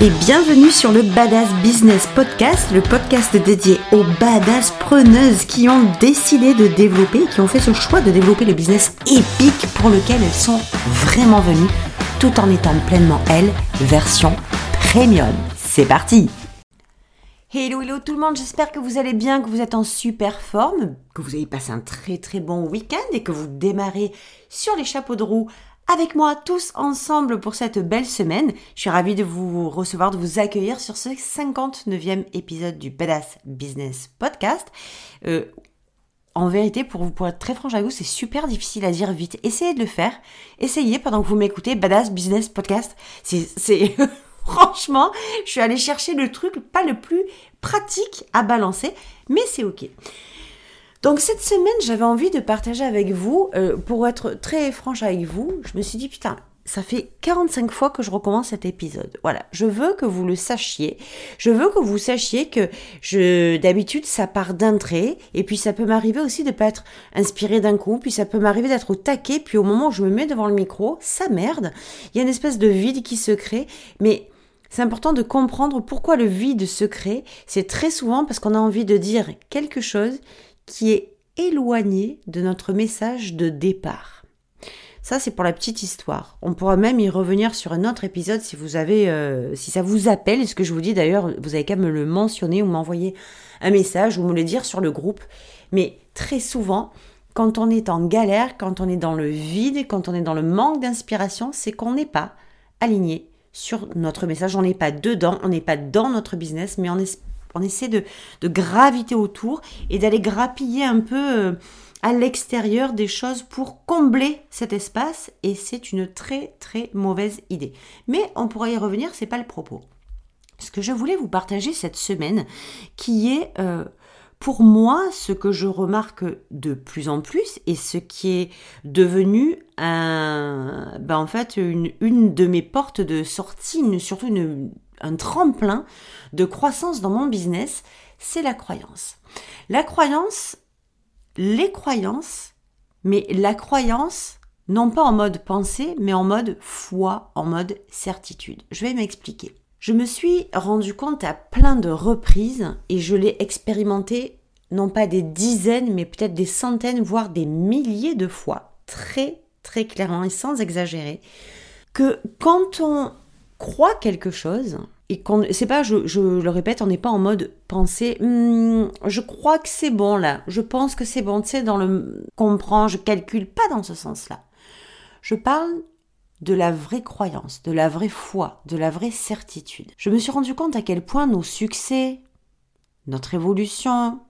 et bienvenue sur le Badass Business Podcast, le podcast dédié aux badass preneuses qui ont décidé de développer, qui ont fait ce choix de développer le business épique pour lequel elles sont vraiment venues, tout en étant pleinement elles, version premium. C'est parti Hello, hello tout le monde, j'espère que vous allez bien, que vous êtes en super forme, que vous avez passé un très très bon week-end et que vous démarrez sur les chapeaux de roue avec moi tous ensemble pour cette belle semaine. Je suis ravie de vous recevoir, de vous accueillir sur ce 59e épisode du Badass Business Podcast. Euh, en vérité, pour, vous, être très franche avec vous, c'est super difficile à dire vite. Essayez de le faire. Essayez pendant que vous m'écoutez. Badass Business Podcast. C'est... Franchement, je suis allée chercher le truc pas le plus pratique à balancer, mais c'est ok. Donc cette semaine, j'avais envie de partager avec vous, euh, pour être très franche avec vous, je me suis dit putain, ça fait 45 fois que je recommence cet épisode. Voilà, je veux que vous le sachiez. Je veux que vous sachiez que je d'habitude ça part d'un trait et puis ça peut m'arriver aussi de pas être inspiré d'un coup, puis ça peut m'arriver d'être au taquet puis au moment où je me mets devant le micro, ça merde. Il y a une espèce de vide qui se crée, mais c'est important de comprendre pourquoi le vide se crée. C'est très souvent parce qu'on a envie de dire quelque chose qui est éloigné de notre message de départ. Ça, c'est pour la petite histoire. On pourra même y revenir sur un autre épisode si vous avez, euh, si ça vous appelle. Ce que je vous dis d'ailleurs, vous avez qu'à me le mentionner ou m'envoyer un message ou me le dire sur le groupe. Mais très souvent, quand on est en galère, quand on est dans le vide, quand on est dans le manque d'inspiration, c'est qu'on n'est pas aligné sur notre message. On n'est pas dedans, on n'est pas dans notre business, mais on est on essaie de, graviter autour et d'aller grappiller un peu euh, à l'extérieur des choses pour combler cet espace et c'est une très très mauvaise idée. Mais on pourra y revenir, c'est pas le propos. Ce que je voulais vous partager cette semaine, qui est euh, pour moi ce que je remarque de plus en plus et ce qui est devenu un, ben en fait une, de mes portes de sortie, surtout une, un tremplin de croissance dans mon business, c'est la croyance. La croyance, les croyances, mais la croyance, non pas en mode pensée, mais en mode foi, en mode certitude. Je vais m'expliquer. Je me suis rendu compte à plein de reprises et je l'ai expérimenté non pas des dizaines, mais peut-être des centaines, voire des milliers de fois, très très clairement et sans exagérer, que quand on croit quelque chose et qu'on c'est pas je, le répète on n'est pas en mode penser hmm, je crois que c'est bon là. Je pense que c'est bon. Tu sais dans le comprend je calcule pas dans ce sens là je parle de la vraie croyance de la vraie foi de la vraie certitude. Je me suis rendu compte à quel point nos succès notre évolution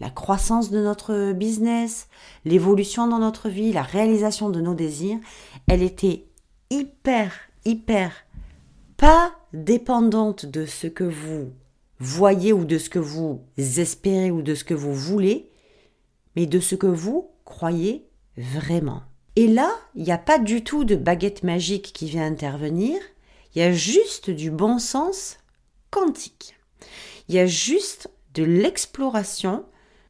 la croissance de notre business, l'évolution dans notre vie, la réalisation de nos désirs, elle était hyper, hyper pas dépendante de ce que vous voyez ou de ce que vous espérez ou de ce que vous voulez, mais de ce que vous croyez vraiment. Et là, il n'y a pas du tout de baguette magique qui vient intervenir, il y a juste du bon sens quantique. Il y a juste de l'exploration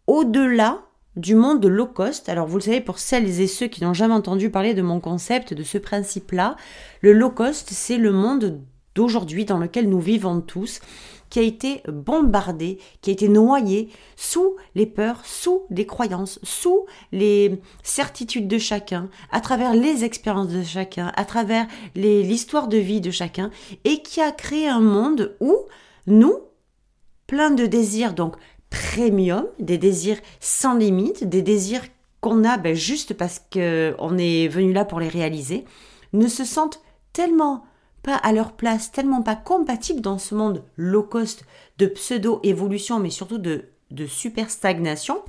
au-delà du monde low cost. Alors vous le savez, pour celles et ceux qui n'ont jamais entendu parler de mon concept, de ce principe-là, le low cost, c'est le monde d'aujourd'hui dans lequel nous vivons tous, qui a été bombardé, qui a été noyé sous les peurs, sous les croyances, sous les certitudes de chacun, à travers les expériences de chacun, à travers l'histoire de vie de chacun, et qui a créé un monde où nous, plein de désirs, donc premium, des désirs sans limite, des désirs qu'on a ben, juste parce qu'on est venu là pour les réaliser, ne se sentent tellement pas à leur place, tellement pas compatibles dans ce monde low cost de pseudo-évolution, mais surtout de, de super stagnation,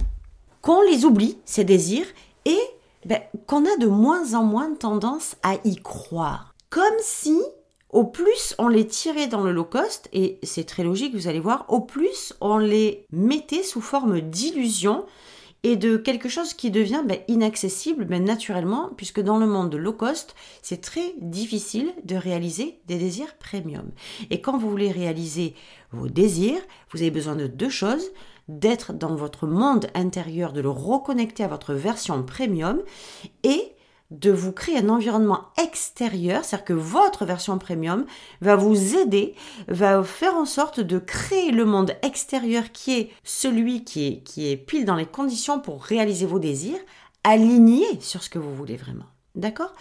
qu'on les oublie, ces désirs, et ben, qu'on a de moins en moins tendance à y croire. Comme si, au plus on les tirait dans le low cost, et c'est très logique, vous allez voir, au plus on les mettait sous forme d'illusion, et de quelque chose qui devient ben, inaccessible ben, naturellement, puisque dans le monde low cost, c'est très difficile de réaliser des désirs premium. Et quand vous voulez réaliser vos désirs, vous avez besoin de deux choses d'être dans votre monde intérieur, de le reconnecter à votre version premium et de vous créer un environnement extérieur, c'est-à-dire que votre version premium va vous aider, va faire en sorte de créer le monde extérieur qui est celui qui est, qui est pile dans les conditions pour réaliser vos désirs, aligné sur ce que vous voulez vraiment. D'accord?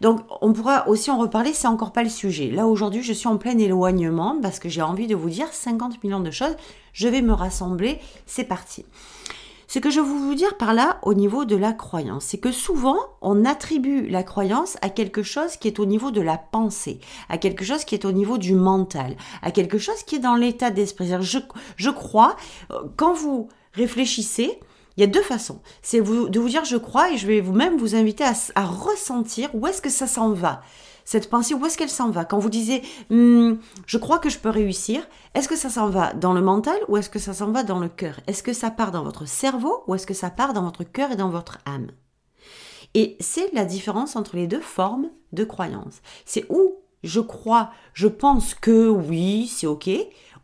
Donc, on pourra aussi en reparler, c'est encore pas le sujet. Là, aujourd'hui, je suis en plein éloignement parce que j'ai envie de vous dire 50 millions de choses. Je vais me rassembler, c'est parti. Ce que je veux vous dire par là au niveau de la croyance, c'est que souvent on attribue la croyance à quelque chose qui est au niveau de la pensée, à quelque chose qui est au niveau du mental, à quelque chose qui est dans l'état d'esprit. Je, je crois, euh, quand vous réfléchissez, il y a deux façons. C'est de vous dire je crois et je vais vous-même vous inviter à ressentir où est-ce que ça s'en va cette pensée, où est-ce qu'elle s'en va Quand vous disiez hum, je crois que je peux réussir, est-ce que ça s'en va dans le mental ou est-ce que ça s'en va dans le cœur Est-ce que ça part dans votre cerveau ou est-ce que ça part dans votre cœur et dans votre âme Et c'est la différence entre les deux formes de croyance. C'est où je crois, je pense que oui, c'est ok,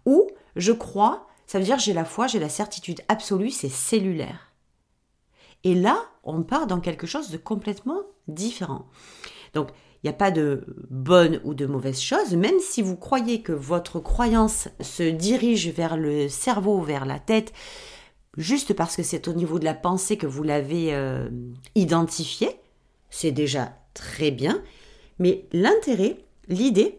ou je crois, ça veut dire j'ai la foi, j'ai la certitude absolue, c'est cellulaire. Et là, on part dans quelque chose de complètement différent. Donc, il n'y a pas de bonne ou de mauvaise chose, même si vous croyez que votre croyance se dirige vers le cerveau, vers la tête, juste parce que c'est au niveau de la pensée que vous l'avez euh, identifié, c'est déjà très bien. Mais l'intérêt, l'idée,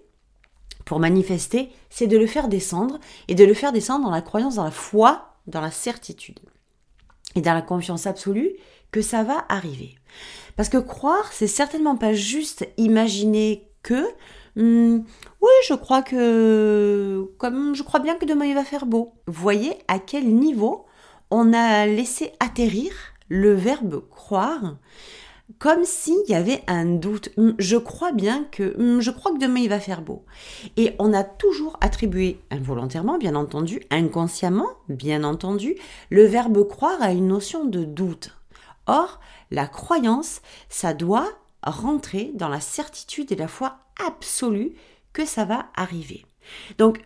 pour manifester, c'est de le faire descendre et de le faire descendre dans la croyance, dans la foi, dans la certitude et dans la confiance absolue que ça va arriver. Parce que croire, c'est certainement pas juste imaginer que hmm, oui, je crois que comme je crois bien que demain il va faire beau. Voyez à quel niveau on a laissé atterrir le verbe croire comme s'il y avait un doute. Hmm, je crois bien que hmm, je crois que demain il va faire beau. Et on a toujours attribué involontairement, bien entendu, inconsciemment, bien entendu, le verbe croire à une notion de doute. Or, la croyance, ça doit rentrer dans la certitude et la foi absolue que ça va arriver. Donc,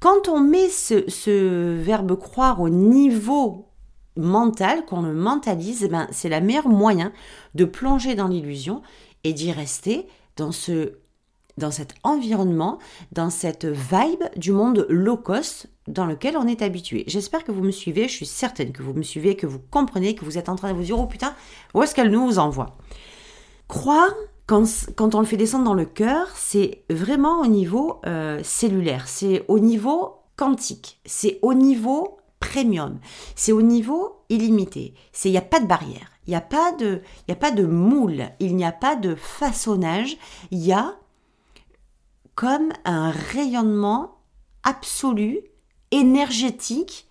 quand on met ce, verbe croire au niveau mental, qu'on le mentalise, eh ben, c'est le meilleur moyen de plonger dans l'illusion et d'y rester dans dans cet environnement, dans cette vibe du monde low cost dans lequel on est habitué. J'espère que vous me suivez, je suis certaine que vous me suivez, que vous comprenez, que vous êtes en train de vous dire, oh putain, où est-ce qu'elle nous envoie? Croire, quand, on le fait descendre dans le cœur, c'est vraiment au niveau euh, cellulaire, c'est au niveau quantique, c'est au niveau premium, c'est au niveau illimité, il n'y a pas de barrière, il n'y a, pas de, a pas de moule, il n'y a pas de façonnage, il y a comme un rayonnement absolu, énergétique,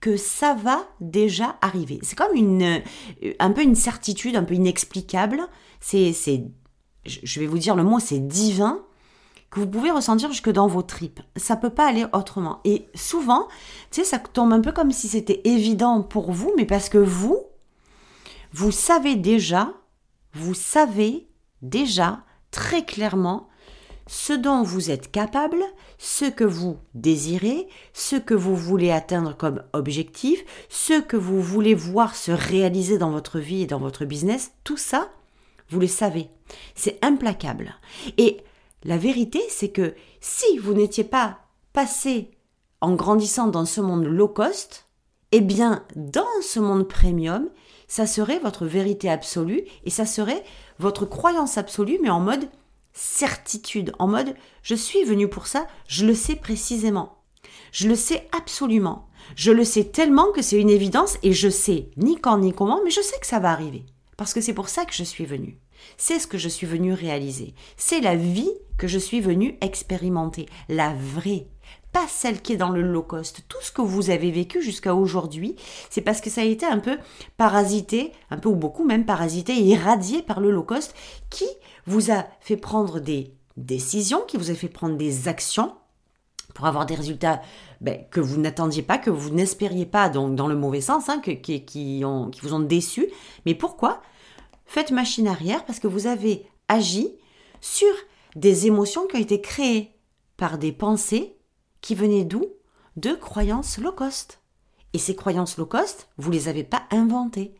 que ça va déjà arriver. C'est comme une, euh, un peu une certitude, un peu inexplicable. C'est, c'est, je vais vous dire le mot, c'est divin que vous pouvez ressentir jusque dans vos tripes. Ça peut pas aller autrement. Et souvent, tu sais, ça tombe un peu comme si c'était évident pour vous, mais parce que vous, vous savez déjà, vous savez déjà très clairement ce dont vous êtes capable, ce que vous désirez, ce que vous voulez atteindre comme objectif, ce que vous voulez voir se réaliser dans votre vie et dans votre business, tout ça, vous le savez. C'est implacable. Et la vérité, c'est que si vous n'étiez pas passé en grandissant dans ce monde low cost, eh bien, dans ce monde premium, ça serait votre vérité absolue et ça serait votre croyance absolue, mais en mode certitude, en mode je suis venu pour ça, je le sais précisément. Je le sais absolument. Je le sais tellement que c'est une évidence et je sais ni quand ni comment, mais je sais que ça va arriver. Parce que c'est pour ça que je suis venu. C'est ce que je suis venu réaliser. C'est la vie que je suis venu expérimenter. La vraie. Celle qui est dans le low cost. Tout ce que vous avez vécu jusqu'à aujourd'hui, c'est parce que ça a été un peu parasité, un peu ou beaucoup même parasité irradié par le low cost qui vous a fait prendre des décisions, qui vous a fait prendre des actions pour avoir des résultats ben, que vous n'attendiez pas, que vous n'espériez pas, donc dans le mauvais sens, hein, qui, ont, qui vous ont déçu. Mais pourquoi? Faites machine arrière parce que vous avez agi sur des émotions qui ont été créées par des pensées qui venaient d'où? De croyances low cost. Et ces croyances low cost, vous ne les avez pas inventées.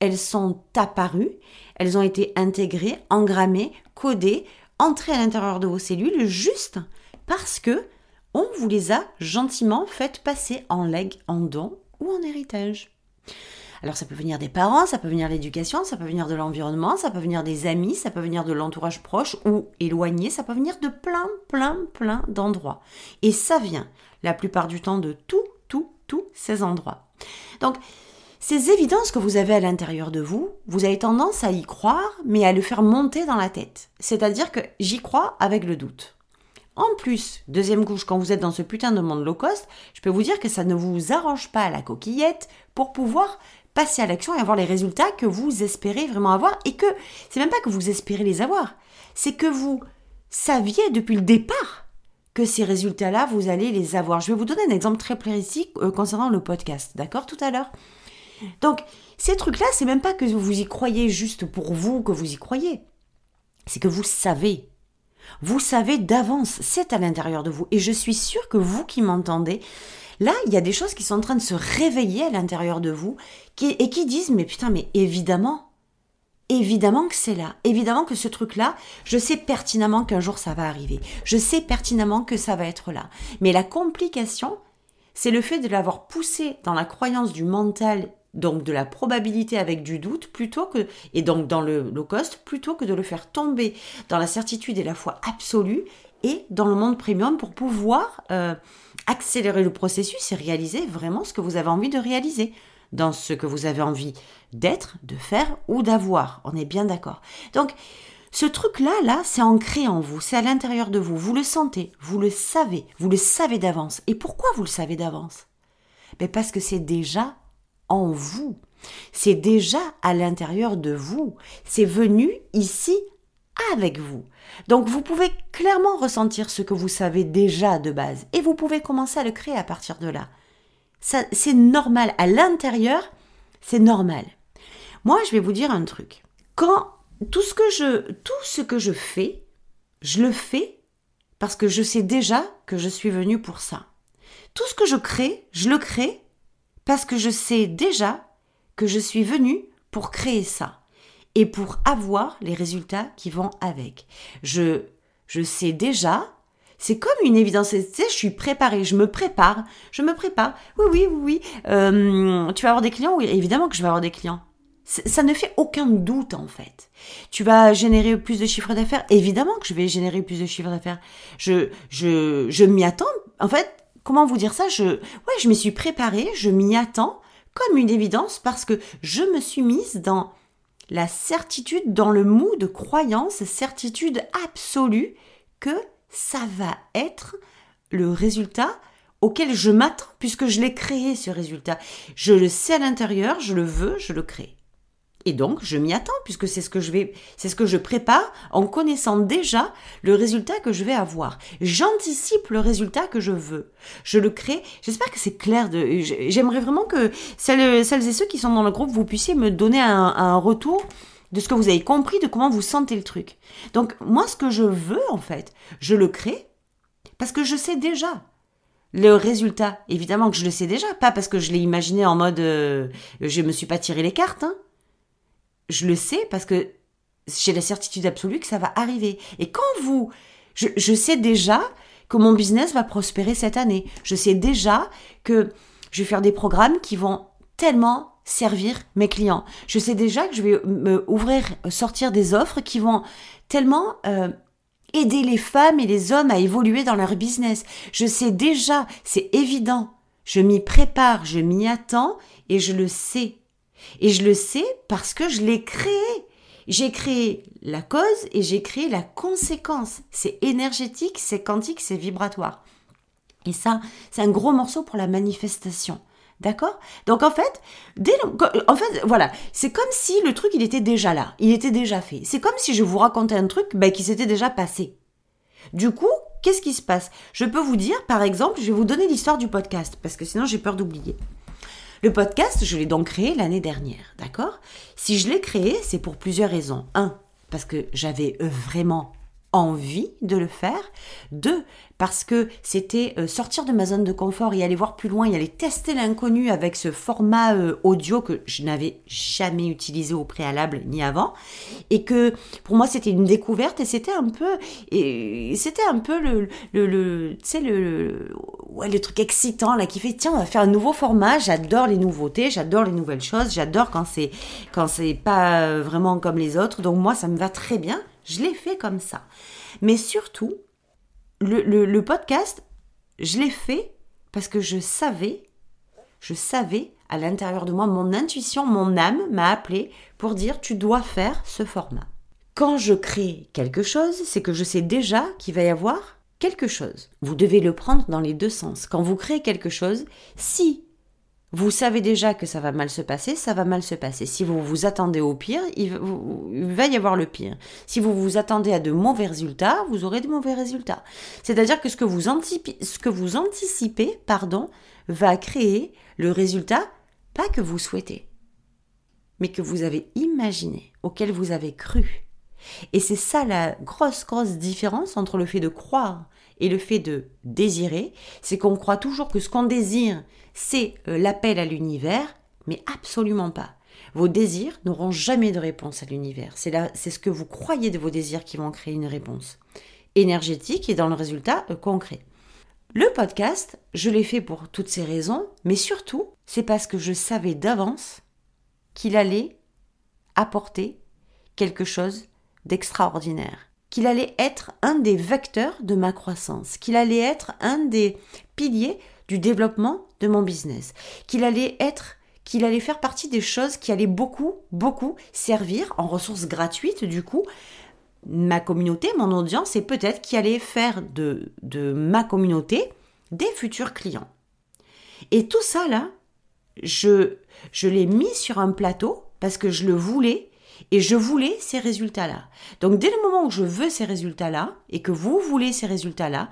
elles sont apparues, elles ont été intégrées, engrammées, codées, entrées à l'intérieur de vos cellules juste parce que on vous les a gentiment faites passer en legs, en don ou en héritage. Alors ça peut venir des parents, ça peut venir de l'éducation, ça peut venir de l'environnement, ça peut venir des amis, ça peut venir de l'entourage proche ou éloigné, ça peut venir de plein, plein, plein d'endroits. Et ça vient la plupart du temps de tout, tout, tous ces endroits. Donc, ces évidences que vous avez à l'intérieur de vous, vous avez tendance à y croire, mais à le faire monter dans la tête. C'est-à-dire que j'y crois avec le doute. En plus, deuxième couche, quand vous êtes dans ce putain de monde low cost, je peux vous dire que ça ne vous arrange pas la coquillette pour pouvoir passer à l'action et avoir les résultats que vous espérez vraiment avoir et que c'est même pas que vous espérez les avoir, c'est que vous saviez depuis le départ que ces résultats-là, vous allez les avoir. Je vais vous donner un exemple très précis euh, concernant le podcast, d'accord, tout à l'heure. Donc, ces trucs-là, c'est même pas que vous y croyez juste pour vous que vous y croyez. C'est que vous savez. Vous savez d'avance, c'est à l'intérieur de vous. Et je suis sûre que vous qui m'entendez, Là, il y a des choses qui sont en train de se réveiller à l'intérieur de vous et qui disent mais putain mais évidemment, évidemment que c'est là, évidemment que ce truc-là, je sais pertinemment qu'un jour ça va arriver, je sais pertinemment que ça va être là. Mais la complication, c'est le fait de l'avoir poussé dans la croyance du mental donc de la probabilité avec du doute plutôt que et donc dans le low cost plutôt que de le faire tomber dans la certitude et la foi absolue et dans le monde premium pour pouvoir euh, accélérer le processus et réaliser vraiment ce que vous avez envie de réaliser dans ce que vous avez envie d'être, de faire ou d'avoir. On est bien d'accord. Donc, ce truc-là, là, c'est ancré en vous, c'est à l'intérieur de vous. Vous le sentez, vous le savez, vous le savez d'avance. Et pourquoi vous le savez d'avance? Ben Parce que c'est déjà en vous. C'est déjà à l'intérieur de vous. C'est venu ici avec vous. Donc vous pouvez clairement ressentir ce que vous savez déjà de base et vous pouvez commencer à le créer à partir de là. Ça, c'est normal. À l'intérieur, c'est normal. Moi, je vais vous dire un truc. Quand tout ce que je, tout ce que je fais, je le fais parce que je sais déjà que je suis venu pour ça. Tout ce que je crée, je le crée parce que je sais déjà que je suis venu pour créer ça et pour avoir les résultats qui vont avec. Je, je sais déjà, c'est comme une évidence, tu sais, je suis préparée, je me prépare, je me prépare. Oui, oui, oui, oui. Euh, tu vas avoir des clients Oui, évidemment que je vais avoir des clients. Ça ne fait aucun doute en fait. Tu vas générer plus de chiffres d'affaires? Évidemment que je vais générer plus de chiffres d'affaires. Je, je, je m'y attends. En fait, comment vous dire ça? Je, ouais, je me suis préparée, je m'y attends comme une évidence parce que je me suis mise dans la certitude dans le mou de croyance, certitude absolue que ça va être le résultat auquel je m'attends puisque je l'ai créé ce résultat. Je le sais à l'intérieur, je le veux, je le crée. Et donc, je m'y attends puisque c'est ce que je vais, c'est ce que je prépare en connaissant déjà le résultat que je vais avoir. J'anticipe le résultat que je veux. Je le crée. J'espère que c'est clair. De, j'aimerais vraiment que celles, et ceux qui sont dans le groupe, vous puissiez me donner un, retour de ce que vous avez compris, de comment vous sentez le truc. Donc, moi, ce que je veux, en fait, je le crée parce que je sais déjà le résultat. Évidemment que je le sais déjà, pas parce que je l'ai imaginé en mode euh, je me suis pas tiré les cartes, hein je le sais parce que j'ai la certitude absolue que ça va arriver. Et quand vous, je, sais déjà que mon business va prospérer cette année. Je sais déjà que je vais faire des programmes qui vont tellement servir mes clients. Je sais déjà que je vais me ouvrir, sortir des offres qui vont tellement euh, aider les femmes et les hommes à évoluer dans leur business. Je sais déjà, c'est évident. Je m'y prépare, je m'y attends et je le sais. Et je le sais parce que je l'ai créé. J'ai créé la cause et j'ai créé la conséquence. C'est énergétique, c'est quantique, c'est vibratoire. Et ça, c'est un gros morceau pour la manifestation. D'accord? Donc en fait, dès en fait, voilà, c'est comme si le truc il était déjà là, il était déjà fait. C'est comme si je vous racontais un truc ben, qui s'était déjà passé. Du coup, qu'est-ce qui se passe? Je peux vous dire, par exemple, je vais vous donner l'histoire du podcast parce que sinon j'ai peur d'oublier. Le podcast, je l'ai donc créé l'année dernière, d'accord? Si je l'ai créé, c'est pour plusieurs raisons. Un, parce que j'avais euh, vraiment envie de le faire. Deux, parce que c'était euh, sortir de ma zone de confort et aller voir plus loin et aller tester l'inconnu avec ce format euh, audio que je n'avais jamais utilisé au préalable ni avant. Et que pour moi, c'était une découverte et c'était un peu, c'était un peu le, tu sais, le, ouais, le truc excitant là qui fait, tiens, on va faire un nouveau format. J'adore les nouveautés, j'adore les nouvelles choses, j'adore quand c'est, quand c'est pas vraiment comme les autres. Donc moi, ça me va très bien. Je l'ai fait comme ça. Mais surtout, le, podcast, je l'ai fait parce que je savais, je savais à l'intérieur de moi, mon intuition, mon âme m'a appelé pour dire tu dois faire ce format. Quand je crée quelque chose, c'est que je sais déjà qu'il va y avoir quelque chose. Vous devez le prendre dans les deux sens. Quand vous créez quelque chose, si vous savez déjà que ça va mal se passer, ça va mal se passer. Si vous vous attendez au pire, il, va y avoir le pire. Si vous vous attendez à de mauvais résultats, vous aurez de mauvais résultats. C'est-à-dire que ce que vous, anticipez, ce que vous anticipez pardon, va créer le résultat, pas que vous souhaitez, mais que vous avez imaginé, auquel vous avez cru. Et c'est ça la grosse, grosse différence entre le fait de croire et le fait de désirer, c'est qu'on croit toujours que ce qu'on désire, c'est euh, l'appel à l'univers, mais absolument pas. Vos désirs n'auront jamais de réponse à l'univers. C'est, c'est ce que vous croyez de vos désirs qui vont créer une réponse énergétique et dans le résultat euh, concret. Le podcast, je l'ai fait pour toutes ces raisons, mais surtout, c'est parce que je savais d'avance qu'il allait apporter quelque chose d'extraordinaire qu'il allait être un des vecteurs de ma croissance, qu'il allait être un des piliers du développement de mon business, qu'il allait être qu'il allait faire partie des choses qui allaient beaucoup, beaucoup servir en ressources gratuites, du coup, ma communauté, mon audience, et peut-être qui allait faire de, de ma communauté des futurs clients. Et tout ça, là, je, je l'ai mis sur un plateau parce que je le voulais et je voulais ces résultats-là. Donc dès le moment où je veux ces résultats-là et que vous voulez ces résultats-là,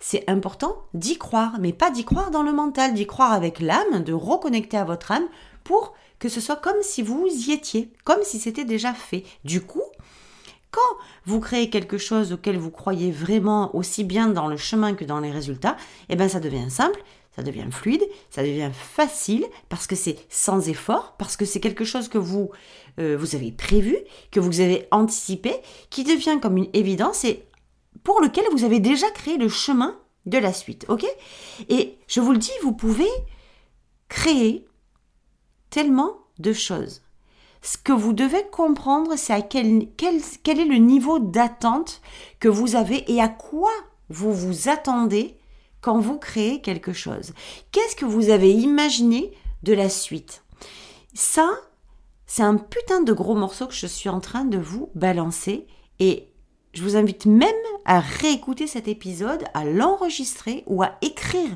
c'est important d'y croire, mais pas d'y croire dans le mental, d'y croire avec l'âme, de reconnecter à votre âme pour que ce soit comme si vous y étiez, comme si c'était déjà fait. Du coup, quand vous créez quelque chose auquel vous croyez vraiment aussi bien dans le chemin que dans les résultats, eh bien ça devient simple, ça devient fluide, ça devient facile parce que c'est sans effort, parce que c'est quelque chose que vous, euh, vous avez prévu, que vous avez anticipé, qui devient comme une évidence et pour lequel vous avez déjà créé le chemin de la suite. Ok? Et je vous le dis, vous pouvez créer tellement de choses. Ce que vous devez comprendre, c'est à quel, quel, quel est le niveau d'attente que vous avez et à quoi vous vous attendez quand vous créez quelque chose. Qu'est-ce que vous avez imaginé de la suite? Ça, c'est un putain de gros morceau que je suis en train de vous balancer et je vous invite même à réécouter cet épisode, à l'enregistrer ou à écrire,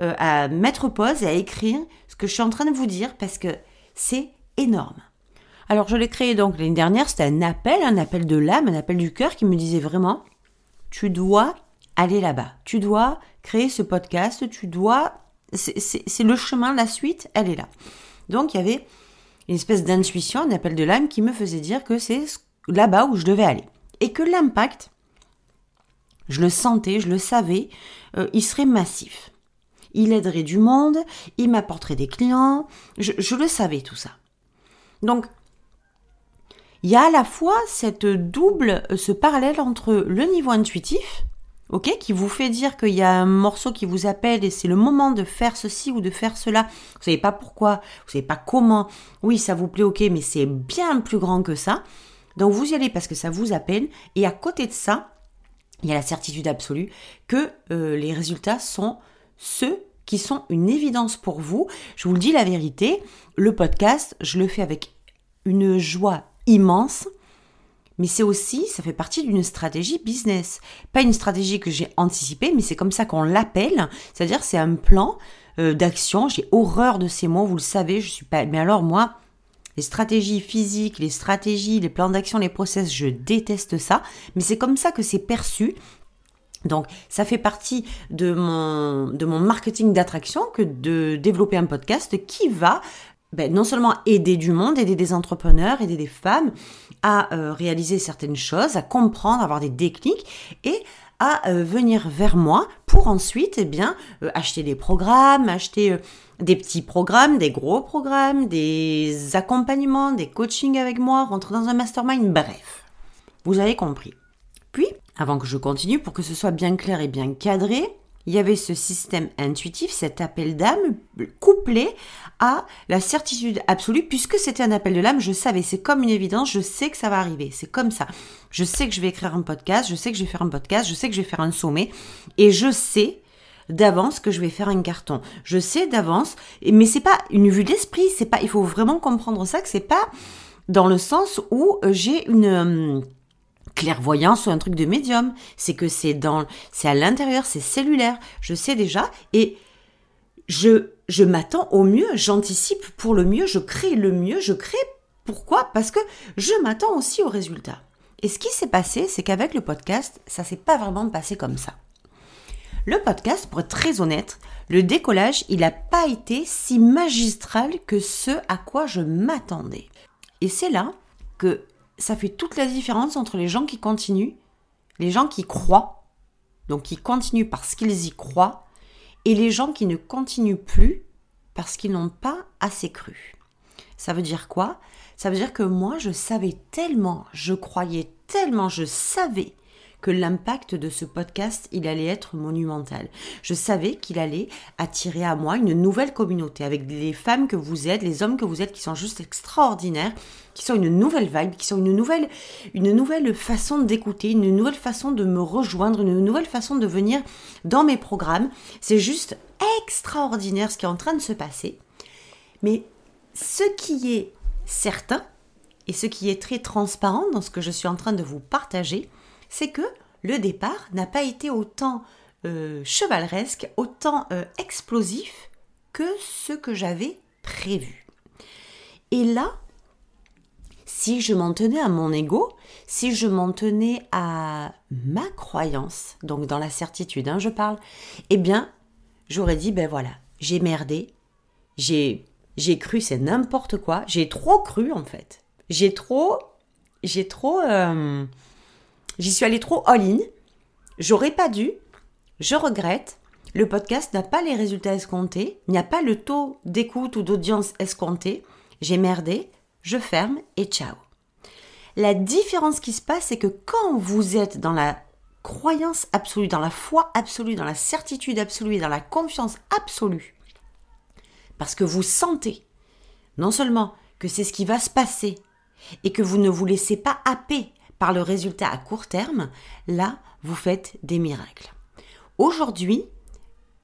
euh, à mettre pause et à écrire ce que je suis en train de vous dire parce que c'est énorme. Alors je l'ai créé donc l'année dernière, c'était un appel, un appel de l'âme, un appel du cœur qui me disait vraiment, tu dois aller là-bas, tu dois créer ce podcast, tu dois... C'est le chemin, la suite, elle est là. Donc il y avait une espèce d'intuition, un appel de l'âme qui me faisait dire que c'est là-bas où je devais aller. Et que l'impact, je le sentais, je le savais, euh, il serait massif. Il aiderait du monde, il m'apporterait des clients, je, je, le savais tout ça. Donc, il y a à la fois cette double, ce parallèle entre le niveau intuitif, ok, qui vous fait dire qu'il y a un morceau qui vous appelle et c'est le moment de faire ceci ou de faire cela. Vous savez pas pourquoi, vous savez pas comment. Oui, ça vous plaît, ok, mais c'est bien plus grand que ça. Donc vous y allez parce que ça vous appelle. Et à côté de ça, il y a la certitude absolue que euh, les résultats sont ceux qui sont une évidence pour vous. Je vous le dis la vérité, le podcast, je le fais avec une joie immense mais c'est aussi, ça fait partie d'une stratégie business. Pas une stratégie que j'ai anticipée, mais c'est comme ça qu'on l'appelle. C'est-à-dire, c'est un plan euh, d'action. J'ai horreur de ces mots, vous le savez, je suis pas. Mais alors, moi, les stratégies physiques, les stratégies, les plans d'action, les process, je déteste ça. Mais c'est comme ça que c'est perçu. Donc, ça fait partie de mon, de mon marketing d'attraction que de développer un podcast qui va ben, non seulement aider du monde, aider des entrepreneurs, aider des femmes à euh, réaliser certaines choses, à comprendre, avoir des techniques et à euh, venir vers moi pour ensuite eh bien euh, acheter des programmes, acheter des petits programmes, des gros programmes, des accompagnements, des coachings avec moi, rentrer dans un mastermind, bref. Vous avez compris. Puis, avant que je continue, pour que ce soit bien clair et bien cadré, il y avait ce système intuitif, cet appel d'âme couplé à la certitude absolue, puisque c'était un appel de l'âme, je savais, c'est comme une évidence, je sais que ça va arriver, c'est comme ça. Je sais que je vais écrire un podcast, je sais que je vais faire un podcast, je sais que je vais faire un sommet, et je sais d'avance que je vais faire un carton. Je sais d'avance, mais c'est pas une vue d'esprit, c'est pas, il faut vraiment comprendre ça, que c'est pas dans le sens où euh, j'ai une euh, clairvoyance ou un truc de médium. C'est que c'est dans, c'est à l'intérieur, c'est cellulaire. Je sais déjà et je, je m'attends au mieux, j'anticipe pour le mieux, je crée le mieux, je crée. Pourquoi? Parce que je m'attends aussi au résultat. Et ce qui s'est passé, c'est qu'avec le podcast, ça s'est pas vraiment passé comme ça. Le podcast, pour être très honnête, le décollage, il n'a pas été si magistral que ce à quoi je m'attendais. Et c'est là que ça fait toute la différence entre les gens qui continuent, les gens qui croient, donc qui continuent parce qu'ils y croient, et les gens qui ne continuent plus parce qu'ils n'ont pas assez cru. Ça veut dire quoi? Ça veut dire que moi, je savais tellement, je croyais tellement, je savais que l'impact de ce podcast, il allait être monumental. Je savais qu'il allait attirer à moi une nouvelle communauté avec les femmes que vous êtes, les hommes que vous êtes qui sont juste extraordinaires, qui sont une nouvelle vibe, qui sont une nouvelle, une nouvelle façon d'écouter, une nouvelle façon de me rejoindre, une nouvelle façon de venir dans mes programmes. C'est juste extraordinaire ce qui est en train de se passer. Mais ce qui est certain, et ce qui est très transparent dans ce que je suis en train de vous partager, c'est que le départ n'a pas été autant euh, chevaleresque, autant euh, explosif que ce que j'avais prévu. Et là, si je m'en tenais à mon ego, si je m'en tenais à ma croyance, donc dans la certitude, hein, je parle, eh bien, j'aurais dit, ben voilà, j'ai merdé, j'ai, j'ai cru, c'est n'importe quoi, j'ai trop cru en fait, j'ai trop, j'ai trop, euh, J'y suis allée trop all-in. J'aurais pas dû. Je regrette. Le podcast n'a pas les résultats escomptés. N'y a pas le taux d'écoute ou d'audience escompté. J'ai merdé. Je ferme et ciao. La différence qui se passe, c'est que quand vous êtes dans la croyance absolue, dans la foi absolue, dans la certitude absolue, dans la confiance absolue, parce que vous sentez non seulement que c'est ce qui va se passer et que vous ne vous laissez pas happer par le résultat à court terme, là, vous faites des miracles. Aujourd'hui,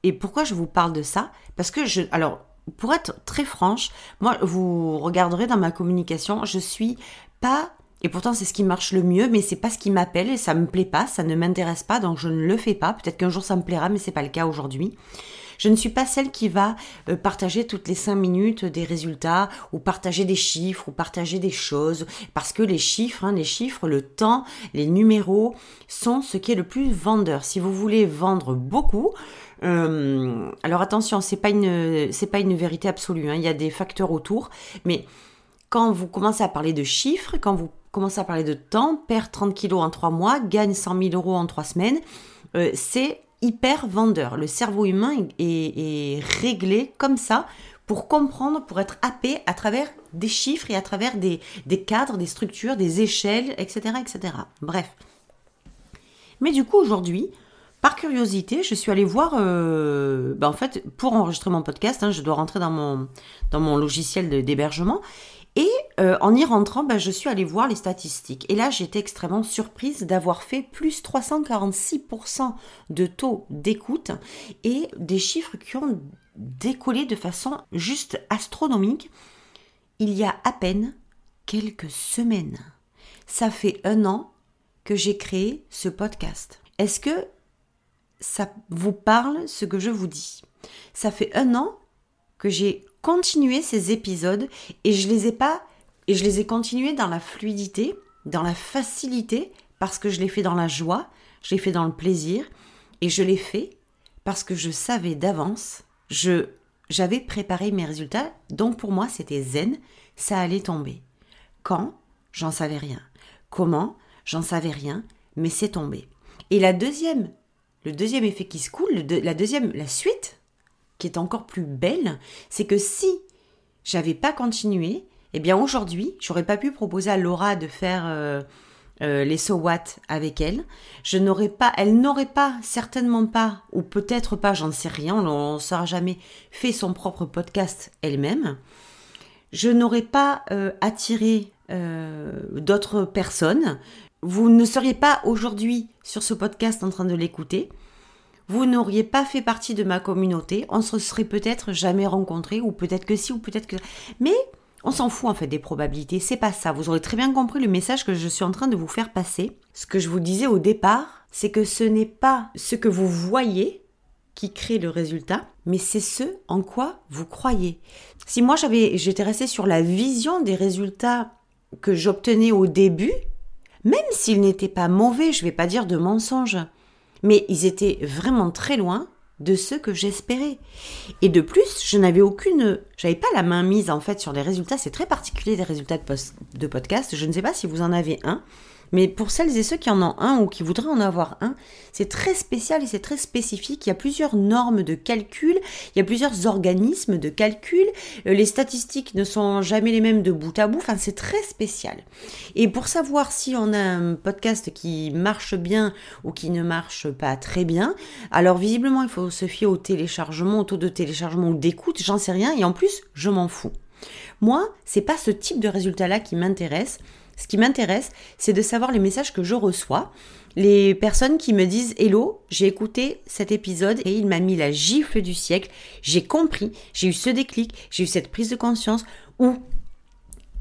et pourquoi je vous parle de ça? Parce que je... Alors, pour être très franche, moi, vous regarderez dans ma communication, je suis pas et pourtant, c'est ce qui marche le mieux, mais c'est pas ce qui m'appelle et ça me plaît pas, ça ne m'intéresse pas, donc je ne le fais pas. Peut-être qu'un jour ça me plaira, mais c'est pas le cas aujourd'hui. Je ne suis pas celle qui va euh, partager toutes les cinq minutes des résultats ou partager des chiffres ou partager des choses parce que les chiffres, hein, les chiffres, le temps, les numéros sont ce qui est le plus vendeur. Si vous voulez vendre beaucoup, euh, alors attention, c'est pas une pas une vérité absolue. Hein, il y a des facteurs autour, mais quand vous commencez à parler de chiffres, quand vous commencez à parler de temps, perd 30 kilos en trois mois, gagne 100 000 euros en trois semaines, euh, c'est hyper vendeur. Le cerveau humain est, réglé comme ça pour comprendre, pour être happé à travers des chiffres et à travers des, cadres, des structures, des échelles, etc. etc. Bref. Mais du coup, aujourd'hui, par curiosité, je suis allée voir, euh, ben, en fait, pour enregistrer mon podcast, hein, je dois rentrer dans mon, dans mon logiciel d'hébergement et euh, en y rentrant, ben, je suis allée voir les statistiques. Et là, j'étais extrêmement surprise d'avoir fait plus 346% de taux d'écoute et des chiffres qui ont décollé de façon juste astronomique il y a à peine quelques semaines. Ça fait un an que j'ai créé ce podcast. Est-ce que ça vous parle ce que je vous dis? Ça fait un an que j'ai continué ces épisodes et je les ai pas et je les ai continués dans la fluidité, dans la facilité parce que je l'ai fait dans la joie, je l'ai fait dans le plaisir et je l'ai fait parce que je savais d'avance, je j'avais préparé mes résultats, donc pour moi c'était zen, ça allait tomber. Quand? J'en savais rien. Comment? J'en savais rien, mais c'est tombé. Et la deuxième, le deuxième effet qui se coule, la deuxième, la suite, qui est encore plus belle, c'est que si j'avais pas continué, eh bien aujourd'hui, j'aurais pas pu proposer à Laura de faire euh, euh, les so what avec elle. Je n'aurais pas, elle n'aurait pas, certainement pas, ou peut-être pas, j'en sais rien, on ne saura jamais, fait son propre podcast elle-même. Je n'aurais pas euh, attiré d'autres personnes. Vous ne seriez pas aujourd'hui sur ce podcast en train de l'écouter vous n'auriez pas fait partie de ma communauté, on se serait peut-être jamais rencontrés, ou peut-être que si, ou peut-être que. Mais on s'en fout en fait des probabilités, c'est pas ça. Vous aurez très bien compris le message que je suis en train de vous faire passer. Ce que je vous disais au départ, c'est que ce n'est pas ce que vous voyez qui crée le résultat, mais c'est ce en quoi vous croyez. Si moi j'avais, j'étais restée sur la vision des résultats que j'obtenais au début, même s'ils n'étaient pas mauvais, je vais pas dire de mensonges, mais ils étaient vraiment très loin de ce que j'espérais. Et de plus, je n'avais aucune, j'avais pas la main mise en fait sur les résultats. C'est très particulier des résultats de, de podcast. Je ne sais pas si vous en avez un. Mais pour celles et ceux qui en ont un ou qui voudraient en avoir un, c'est très spécial et c'est très spécifique. Il y a plusieurs normes de calcul, il y a plusieurs organismes de calcul. Euh, les statistiques ne sont jamais les mêmes de bout à bout. Enfin, c'est très spécial. Et pour savoir si on a un podcast qui marche bien ou qui ne marche pas très bien, alors visiblement, il faut se fier au téléchargement, au taux de téléchargement ou d'écoute, j'en sais rien. Et en plus, je m'en fous. Moi, c'est pas ce type de résultat-là qui m'intéresse. Ce qui m'intéresse, c'est de savoir les messages que je reçois, les personnes qui me disent Hello, j'ai écouté cet épisode et il m'a mis la gifle du siècle, j'ai compris, j'ai eu ce déclic, j'ai eu cette prise de conscience, ou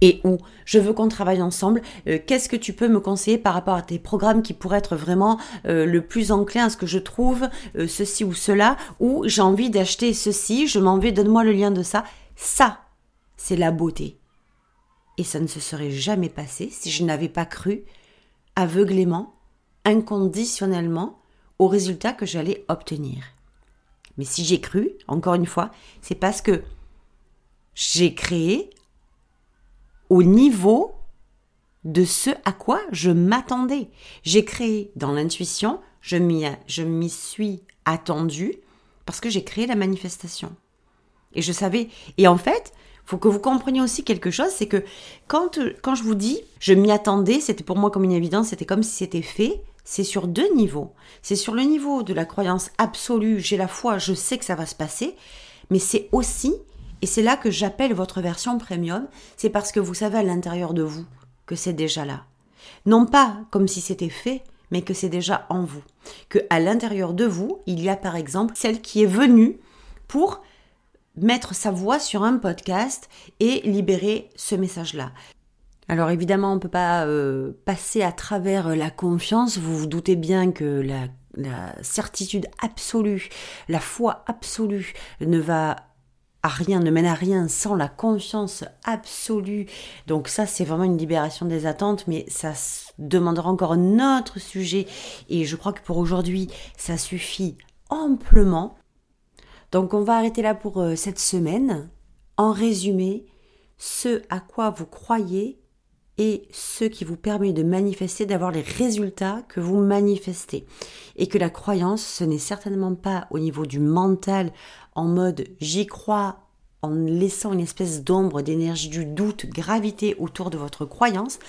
et où je veux qu'on travaille ensemble. Euh, qu'est-ce que tu peux me conseiller par rapport à tes programmes qui pourraient être vraiment euh, le plus enclin à ce que je trouve euh, ceci ou cela, ou j'ai envie d'acheter ceci, je m'en vais, donne-moi le lien de ça. Ça, c'est la beauté et ça ne se serait jamais passé si je n'avais pas cru aveuglément, inconditionnellement au résultat que j'allais obtenir. Mais si j'ai cru, encore une fois, c'est parce que j'ai créé au niveau de ce à quoi je m'attendais. J'ai créé dans l'intuition, je m'y suis attendue parce que j'ai créé la manifestation. Et je savais. Et en fait, faut que vous compreniez aussi quelque chose, c'est que quand, quand je vous dis, je m'y attendais, c'était pour moi comme une évidence, c'était comme si c'était fait, c'est sur deux niveaux. C'est sur le niveau de la croyance absolue, j'ai la foi, je sais que ça va se passer, mais c'est aussi, et c'est là que j'appelle votre version premium, c'est parce que vous savez à l'intérieur de vous que c'est déjà là. Non pas comme si c'était fait, mais que c'est déjà en vous. Que à l'intérieur de vous, il y a par exemple celle qui est venue pour mettre sa voix sur un podcast et libérer ce message-là. Alors évidemment, on ne peut pas euh, passer à travers la confiance. Vous vous doutez bien que la, la certitude absolue, la foi absolue ne va à rien, ne mène à rien sans la confiance absolue. Donc ça, c'est vraiment une libération des attentes, mais ça demandera encore un autre sujet. Et je crois que pour aujourd'hui, ça suffit amplement. Donc on va arrêter là pour euh, cette semaine. En résumé, ce à quoi vous croyez et ce qui vous permet de manifester, d'avoir les résultats que vous manifestez. Et que la croyance, ce n'est certainement pas au niveau du mental, en mode j'y crois, en laissant une espèce d'ombre, d'énergie du doute graviter autour de votre croyance,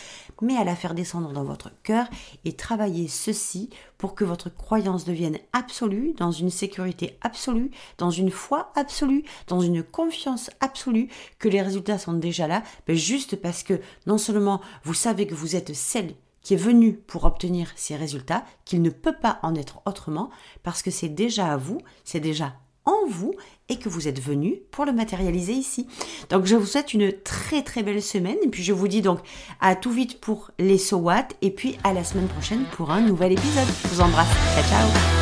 mais à la faire descendre dans votre cœur et travailler ceci pour que votre croyance devienne absolue, dans une sécurité absolue, dans une foi absolue, dans une confiance absolue, que les résultats sont déjà là, ben juste parce que non seulement vous savez que vous êtes celle qui est venue pour obtenir ces résultats, qu'il ne peut pas en être autrement, parce que c'est déjà à vous, c'est déjà en vous que vous êtes venu pour le matérialiser ici. Donc je vous souhaite une très très belle semaine et puis je vous dis donc à tout vite pour les SOWAT et puis à la semaine prochaine pour un nouvel épisode. Je vous embrasse. Ciao ciao